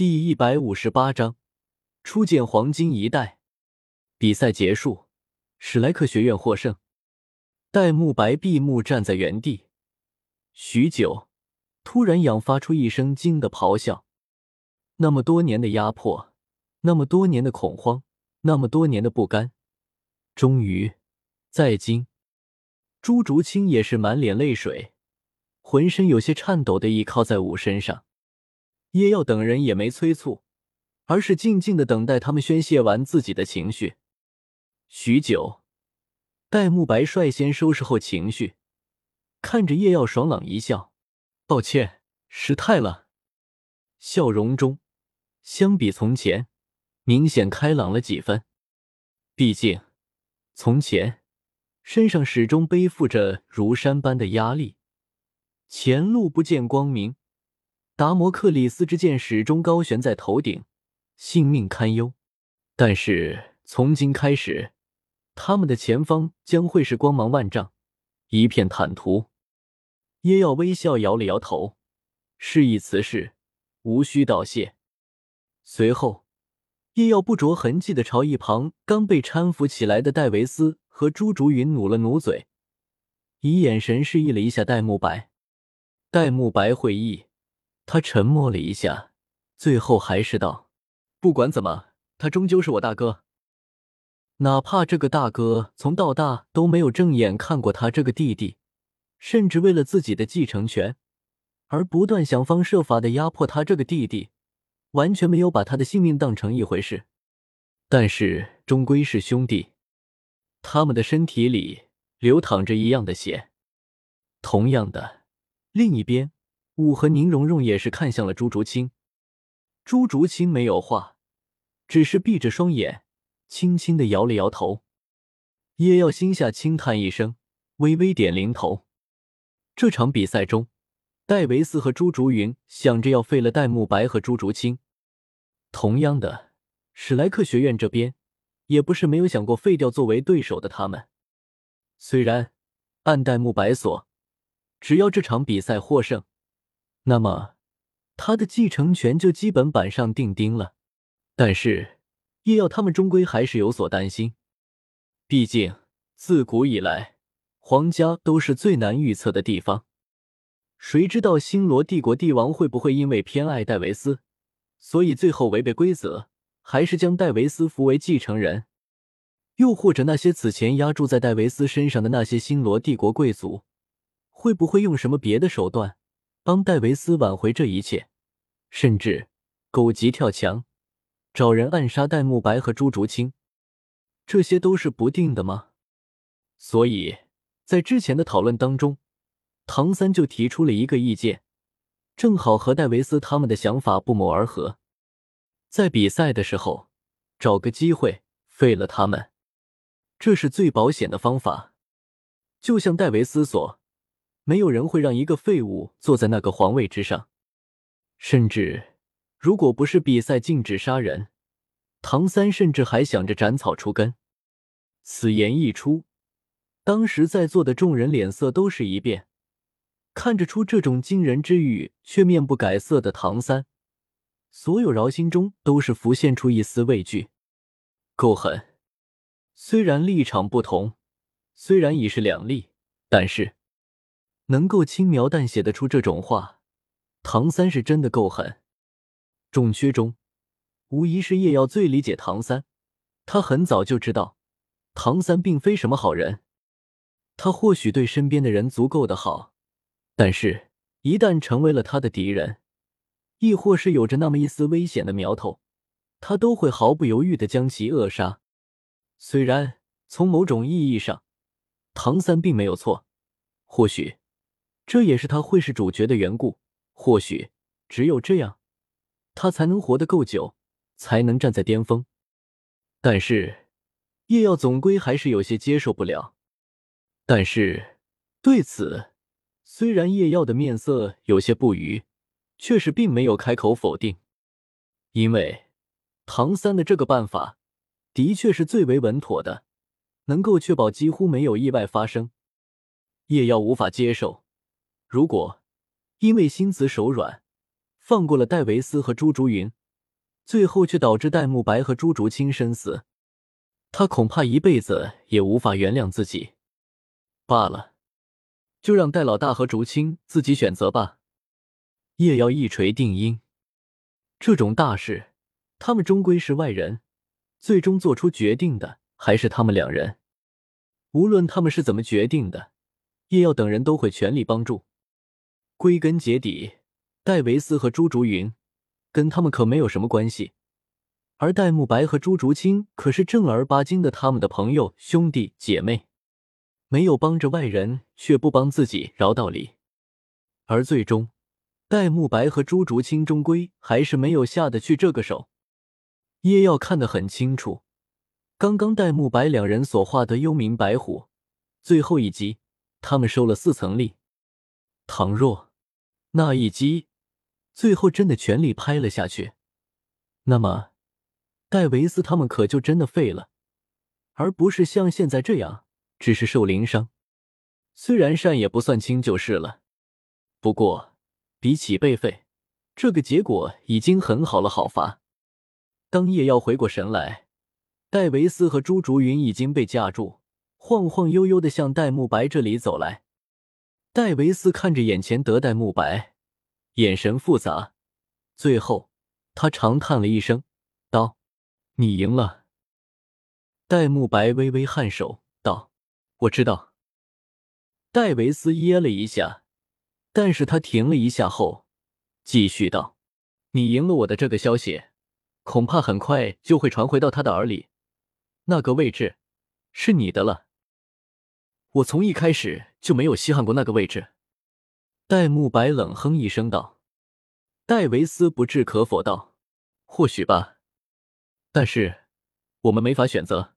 第一百五十八章初见黄金一代。比赛结束，史莱克学院获胜。戴沐白闭目站在原地，许久，突然仰发出一声惊的咆哮。那么多年的压迫，那么多年的恐慌，那么多年的不甘，终于，在今，朱竹清也是满脸泪水，浑身有些颤抖的倚靠在武身上。叶耀等人也没催促，而是静静的等待他们宣泄完自己的情绪。许久，戴沐白率先收拾后情绪，看着叶耀爽朗一笑：“抱歉，失态了。”笑容中，相比从前，明显开朗了几分。毕竟，从前身上始终背负着如山般的压力，前路不见光明。达摩克里斯之剑始终高悬在头顶，性命堪忧。但是从今开始，他们的前方将会是光芒万丈，一片坦途。叶耀微笑摇了摇头，示意此事无需道谢。随后，叶耀不着痕迹的朝一旁刚被搀扶起来的戴维斯和朱竹云努了努嘴，以眼神示意了一下戴沐白。戴沐白会意。他沉默了一下，最后还是道：“不管怎么，他终究是我大哥。哪怕这个大哥从到大都没有正眼看过他这个弟弟，甚至为了自己的继承权而不断想方设法的压迫他这个弟弟，完全没有把他的性命当成一回事。但是终归是兄弟，他们的身体里流淌着一样的血。同样的，另一边。”武和宁荣荣也是看向了朱竹清，朱竹清没有话，只是闭着双眼，轻轻的摇了摇头。叶耀心下轻叹一声，微微点零头。这场比赛中，戴维斯和朱竹云想着要废了戴沐白和朱竹清，同样的，史莱克学院这边也不是没有想过废掉作为对手的他们。虽然按戴沐白所，只要这场比赛获胜。那么，他的继承权就基本板上钉钉了。但是，叶耀他们终归还是有所担心。毕竟，自古以来，皇家都是最难预测的地方。谁知道星罗帝国帝王会不会因为偏爱戴维斯，所以最后违背规则，还是将戴维斯扶为继承人？又或者那些此前压住在戴维斯身上的那些星罗帝国贵族，会不会用什么别的手段？帮戴维斯挽回这一切，甚至狗急跳墙，找人暗杀戴沐白和朱竹清，这些都是不定的吗？所以在之前的讨论当中，唐三就提出了一个意见，正好和戴维斯他们的想法不谋而合，在比赛的时候找个机会废了他们，这是最保险的方法。就像戴维斯所。没有人会让一个废物坐在那个皇位之上，甚至如果不是比赛禁止杀人，唐三甚至还想着斩草除根。此言一出，当时在座的众人脸色都是一变，看着出这种惊人之语却面不改色的唐三，所有饶心中都是浮现出一丝畏惧。够狠！虽然立场不同，虽然已是两立，但是。能够轻描淡写的出这种话，唐三是真的够狠。众缺中，无疑是叶耀最理解唐三。他很早就知道，唐三并非什么好人。他或许对身边的人足够的好，但是，一旦成为了他的敌人，亦或是有着那么一丝危险的苗头，他都会毫不犹豫的将其扼杀。虽然从某种意义上，唐三并没有错，或许。这也是他会是主角的缘故。或许只有这样，他才能活得够久，才能站在巅峰。但是叶耀总归还是有些接受不了。但是对此，虽然叶耀的面色有些不愉，却是并没有开口否定，因为唐三的这个办法的确是最为稳妥的，能够确保几乎没有意外发生。叶耀无法接受。如果因为心慈手软，放过了戴维斯和朱竹云，最后却导致戴沐白和朱竹清身死，他恐怕一辈子也无法原谅自己。罢了，就让戴老大和竹清自己选择吧。叶瑶一锤定音，这种大事，他们终归是外人，最终做出决定的还是他们两人。无论他们是怎么决定的，叶耀等人都会全力帮助。归根结底，戴维斯和朱竹云跟他们可没有什么关系，而戴沐白和朱竹清可是正儿八经的他们的朋友、兄弟姐妹，没有帮着外人却不帮自己，饶道理。而最终，戴沐白和朱竹清终归还是没有下得去这个手。叶耀看得很清楚。刚刚戴沐白两人所画的幽冥白虎，最后一击，他们收了四层力。倘若那一击最后真的全力拍了下去，那么戴维斯他们可就真的废了，而不是像现在这样只是受灵伤。虽然善也不算轻就是了，不过比起被废，这个结果已经很好了。好伐？当叶耀回过神来。戴维斯和朱竹云已经被架住，晃晃悠悠的向戴沐白这里走来。戴维斯看着眼前的戴沐白，眼神复杂，最后他长叹了一声，道：“你赢了。”戴沐白微微颔首，道：“我知道。”戴维斯噎了一下，但是他停了一下后，继续道：“你赢了我的这个消息，恐怕很快就会传回到他的耳里。”那个位置是你的了。我从一开始就没有稀罕过那个位置。戴沐白冷哼一声道。戴维斯不置可否道：“或许吧，但是我们没法选择。”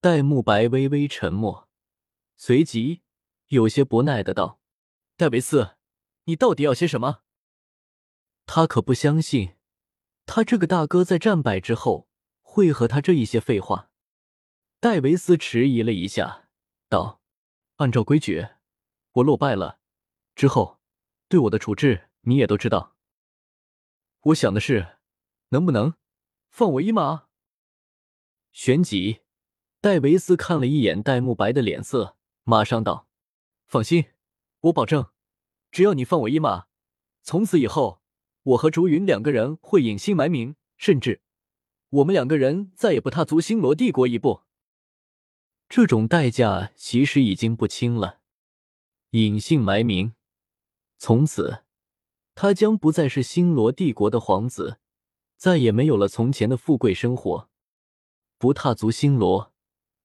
戴沐白微微沉默，随即有些不耐的道：“戴维斯，你到底要些什么？”他可不相信，他这个大哥在战败之后。会和他这一些废话？戴维斯迟疑了一下，道：“按照规矩，我落败了之后，对我的处置你也都知道。我想的是，能不能放我一马？”旋即，戴维斯看了一眼戴沐白的脸色，马上道：“放心，我保证，只要你放我一马，从此以后，我和竹云两个人会隐姓埋名，甚至……”我们两个人再也不踏足星罗帝国一步，这种代价其实已经不轻了。隐姓埋名，从此他将不再是星罗帝国的皇子，再也没有了从前的富贵生活。不踏足星罗，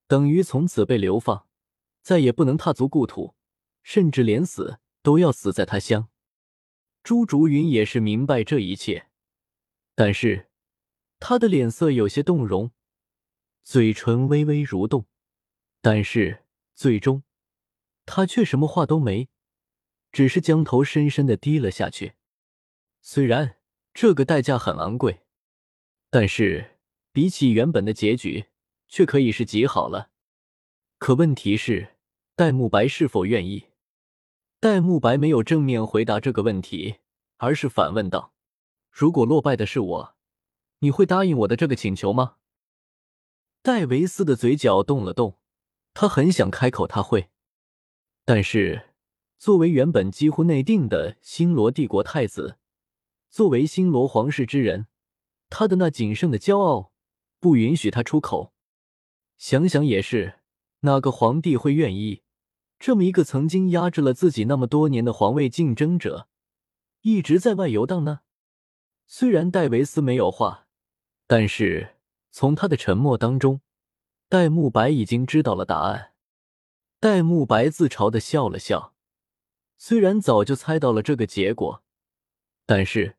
等于从此被流放，再也不能踏足故土，甚至连死都要死在他乡。朱竹云也是明白这一切，但是。他的脸色有些动容，嘴唇微微蠕动，但是最终他却什么话都没，只是将头深深的低了下去。虽然这个代价很昂贵，但是比起原本的结局，却可以是极好了。可问题是，戴沐白是否愿意？戴沐白没有正面回答这个问题，而是反问道：“如果落败的是我？”你会答应我的这个请求吗？戴维斯的嘴角动了动，他很想开口，他会，但是作为原本几乎内定的星罗帝国太子，作为星罗皇室之人，他的那仅剩的骄傲不允许他出口。想想也是，哪个皇帝会愿意这么一个曾经压制了自己那么多年的皇位竞争者，一直在外游荡呢？虽然戴维斯没有话。但是从他的沉默当中，戴沐白已经知道了答案。戴沐白自嘲的笑了笑，虽然早就猜到了这个结果，但是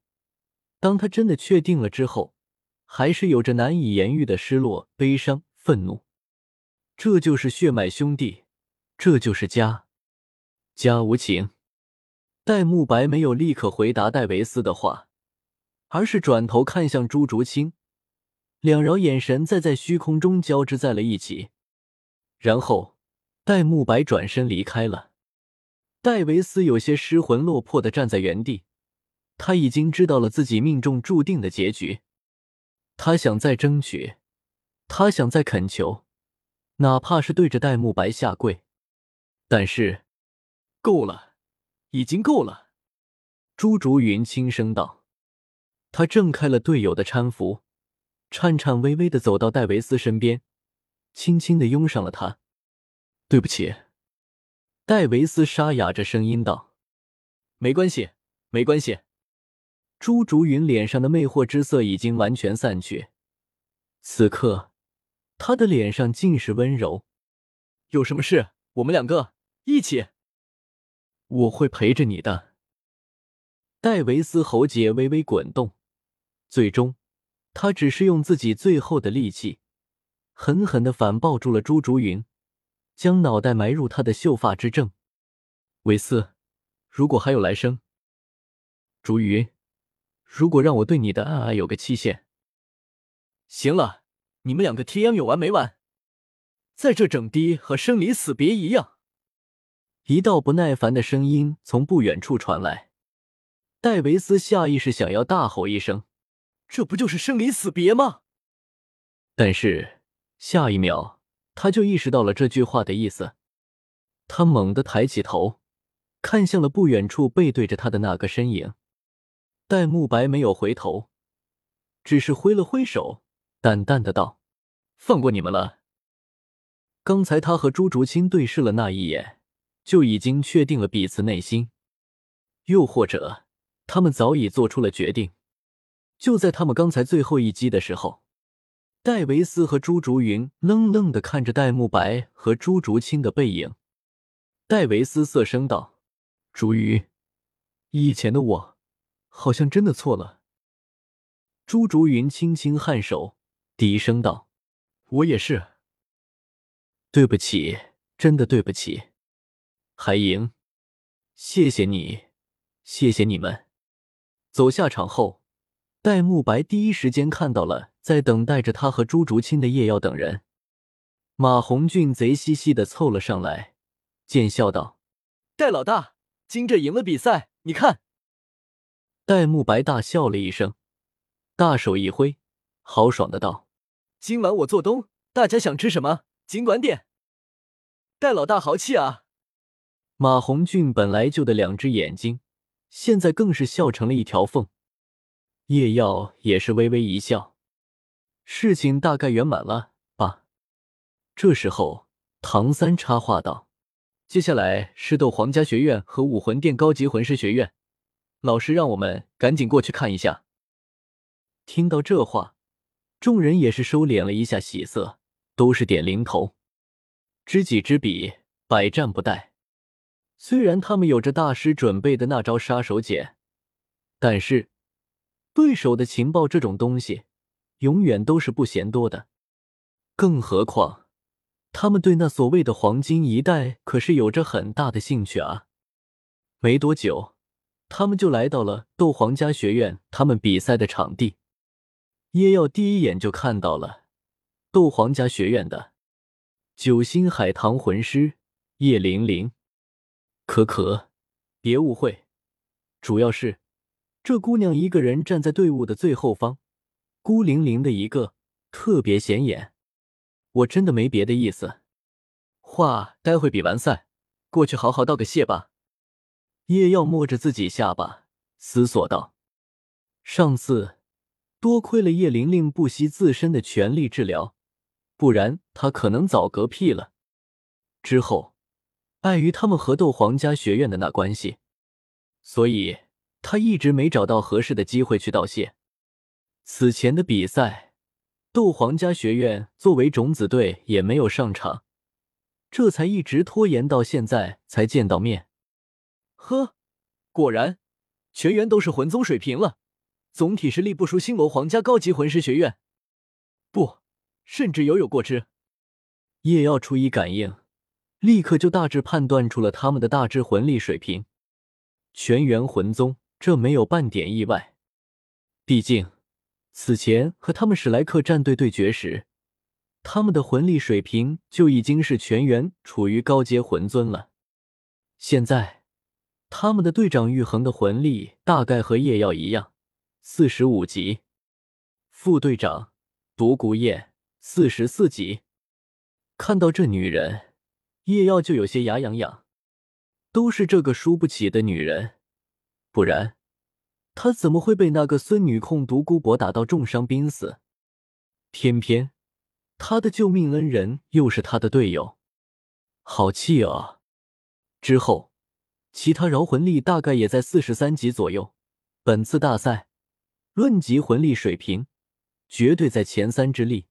当他真的确定了之后，还是有着难以言喻的失落、悲伤、愤怒。这就是血脉兄弟，这就是家，家无情。戴沐白没有立刻回答戴维斯的话，而是转头看向朱竹清。两人眼神再在虚空中交织在了一起，然后戴沐白转身离开了。戴维斯有些失魂落魄的站在原地，他已经知道了自己命中注定的结局。他想再争取，他想再恳求，哪怕是对着戴沐白下跪。但是，够了，已经够了。朱竹云轻声道。他挣开了队友的搀扶，颤颤巍巍的走到戴维斯身边，轻轻的拥上了他。对不起，戴维斯沙哑着声音道。没关系，没关系。朱竹云脸上的魅惑之色已经完全散去，此刻他的脸上尽是温柔。有什么事，我们两个一起。我会陪着你的。戴维斯喉结微微滚动，最终，他只是用自己最后的力气，狠狠的反抱住了朱竹云，将脑袋埋入他的秀发之正。韦斯，如果还有来生，竹云。如果让我对你的爱爱有个期限，行了，你们两个 T M 有完没完？在这整的和生离死别一样。一道不耐烦的声音从不远处传来，戴维斯下意识想要大吼一声：“这不就是生离死别吗？”但是下一秒他就意识到了这句话的意思，他猛地抬起头，看向了不远处背对着他的那个身影。戴沐白没有回头，只是挥了挥手，淡淡的道：“放过你们了。”刚才他和朱竹清对视了那一眼，就已经确定了彼此内心，又或者他们早已做出了决定。就在他们刚才最后一击的时候，戴维斯和朱竹云愣愣的看着戴沐白和朱竹清的背影。戴维斯涩声道：“竹云，以前的我。”好像真的错了。朱竹云轻轻颔首，低声道：“我也是，对不起，真的对不起。”海莹，谢谢你，谢谢你们。走下场后，戴沐白第一时间看到了在等待着他和朱竹清的叶耀等人。马红俊贼兮兮的凑了上来，贱笑道：“戴老大，金着赢了比赛，你看。”戴沐白大笑了一声，大手一挥，豪爽的道：“今晚我做东，大家想吃什么尽管点。”戴老大豪气啊！马红俊本来就的两只眼睛，现在更是笑成了一条缝。叶耀也是微微一笑，事情大概圆满了吧？这时候，唐三插话道：“接下来是斗皇家学院和武魂殿高级魂师学院。”老师让我们赶紧过去看一下。听到这话，众人也是收敛了一下喜色，都是点零头。知己知彼，百战不殆。虽然他们有着大师准备的那招杀手锏，但是对手的情报这种东西，永远都是不嫌多的。更何况，他们对那所谓的黄金一代可是有着很大的兴趣啊。没多久。他们就来到了斗皇家学院他们比赛的场地。叶耀第一眼就看到了斗皇家学院的九星海棠魂师叶玲玲。可可，别误会，主要是这姑娘一个人站在队伍的最后方，孤零零的一个，特别显眼。我真的没别的意思。话待会比完赛过去好好道个谢吧。叶耀摸着自己下巴，思索道：“上次多亏了叶玲玲不惜自身的全力治疗，不然他可能早嗝屁了。之后，碍于他们和斗皇家学院的那关系，所以他一直没找到合适的机会去道谢。此前的比赛，斗皇家学院作为种子队也没有上场，这才一直拖延到现在才见到面。”呵，果然，全员都是魂宗水平了，总体实力不输星罗皇家高级魂师学院，不，甚至犹有过之。叶耀初一感应，立刻就大致判断出了他们的大致魂力水平。全员魂宗，这没有半点意外。毕竟，此前和他们史莱克战队对决时，他们的魂力水平就已经是全员处于高阶魂尊了。现在。他们的队长玉衡的魂力大概和叶耀一样，四十五级。副队长独孤雁，四十四级。看到这女人，叶耀就有些牙痒痒。都是这个输不起的女人，不然他怎么会被那个孙女控独孤博打到重伤濒死？偏偏他的救命恩人又是他的队友，好气啊！之后，其他饶魂力大概也在四十三级左右。本次大赛论及魂力水平，绝对在前三之列。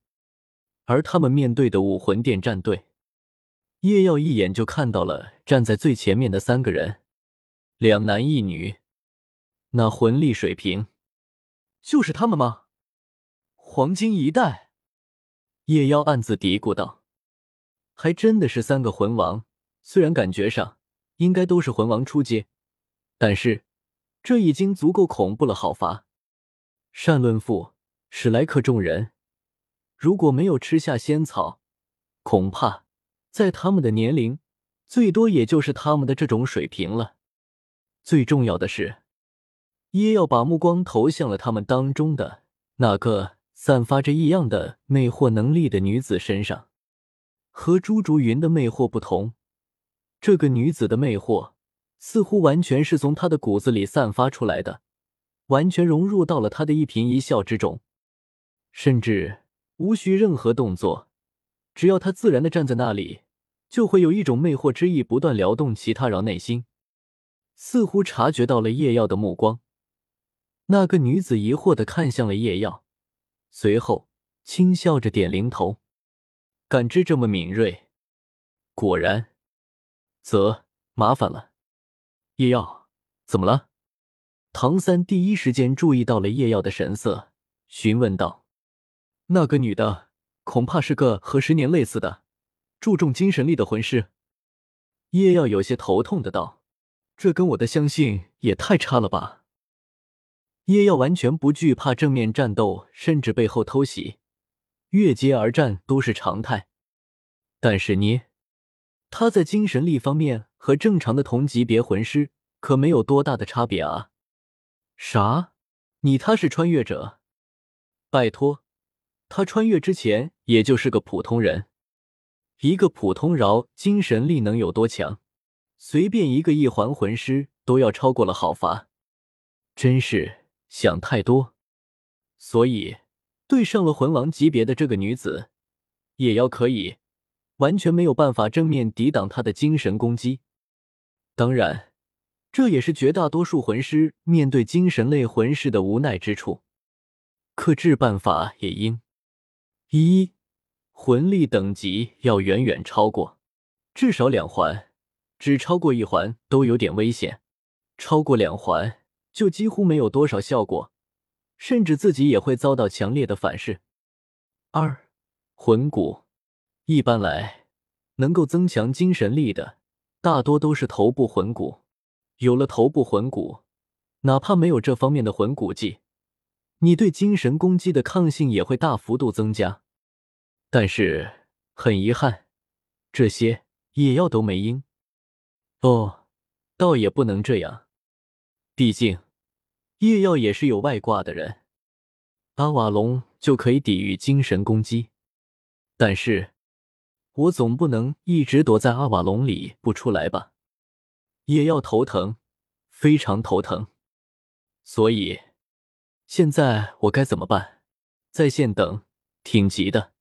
而他们面对的武魂殿战队。叶耀一眼就看到了站在最前面的三个人，两男一女，那魂力水平就是他们吗？黄金一代，夜妖暗自嘀咕道：“还真的是三个魂王，虽然感觉上应该都是魂王初阶，但是这已经足够恐怖了。好伐？善论父，史莱克众人，如果没有吃下仙草，恐怕……”在他们的年龄，最多也就是他们的这种水平了。最重要的是，耶要把目光投向了他们当中的那个散发着异样的魅惑能力的女子身上。和朱竹云的魅惑不同，这个女子的魅惑似乎完全是从她的骨子里散发出来的，完全融入到了她的一颦一笑之中，甚至无需任何动作。只要他自然的站在那里，就会有一种魅惑之意不断撩动其他人内心。似乎察觉到了叶耀的目光，那个女子疑惑的看向了叶耀，随后轻笑着点零头。感知这么敏锐，果然，则麻烦了。叶耀，怎么了？唐三第一时间注意到了叶耀的神色，询问道：“那个女的。”恐怕是个和十年类似的，注重精神力的魂师。叶耀有些头痛的道：“这跟我的相信也太差了吧。”叶耀完全不惧怕正面战斗，甚至背后偷袭、越阶而战都是常态。但是你，他在精神力方面和正常的同级别魂师可没有多大的差别啊！啥？你他是穿越者？拜托。他穿越之前也就是个普通人，一个普通饶精神力能有多强？随便一个一环魂师都要超过了好伐？真是想太多。所以对上了魂王级别的这个女子，也要可以完全没有办法正面抵挡她的精神攻击。当然，这也是绝大多数魂师面对精神类魂师的无奈之处。克制办法也应。一魂力等级要远远超过，至少两环，只超过一环都有点危险，超过两环就几乎没有多少效果，甚至自己也会遭到强烈的反噬。二魂骨，一般来能够增强精神力的，大多都是头部魂骨。有了头部魂骨，哪怕没有这方面的魂骨技。你对精神攻击的抗性也会大幅度增加，但是很遗憾，这些也要都没应。哦，倒也不能这样，毕竟叶耀也是有外挂的人。阿瓦隆就可以抵御精神攻击，但是我总不能一直躲在阿瓦隆里不出来吧？叶耀头疼，非常头疼，所以。现在我该怎么办？在线等，挺急的。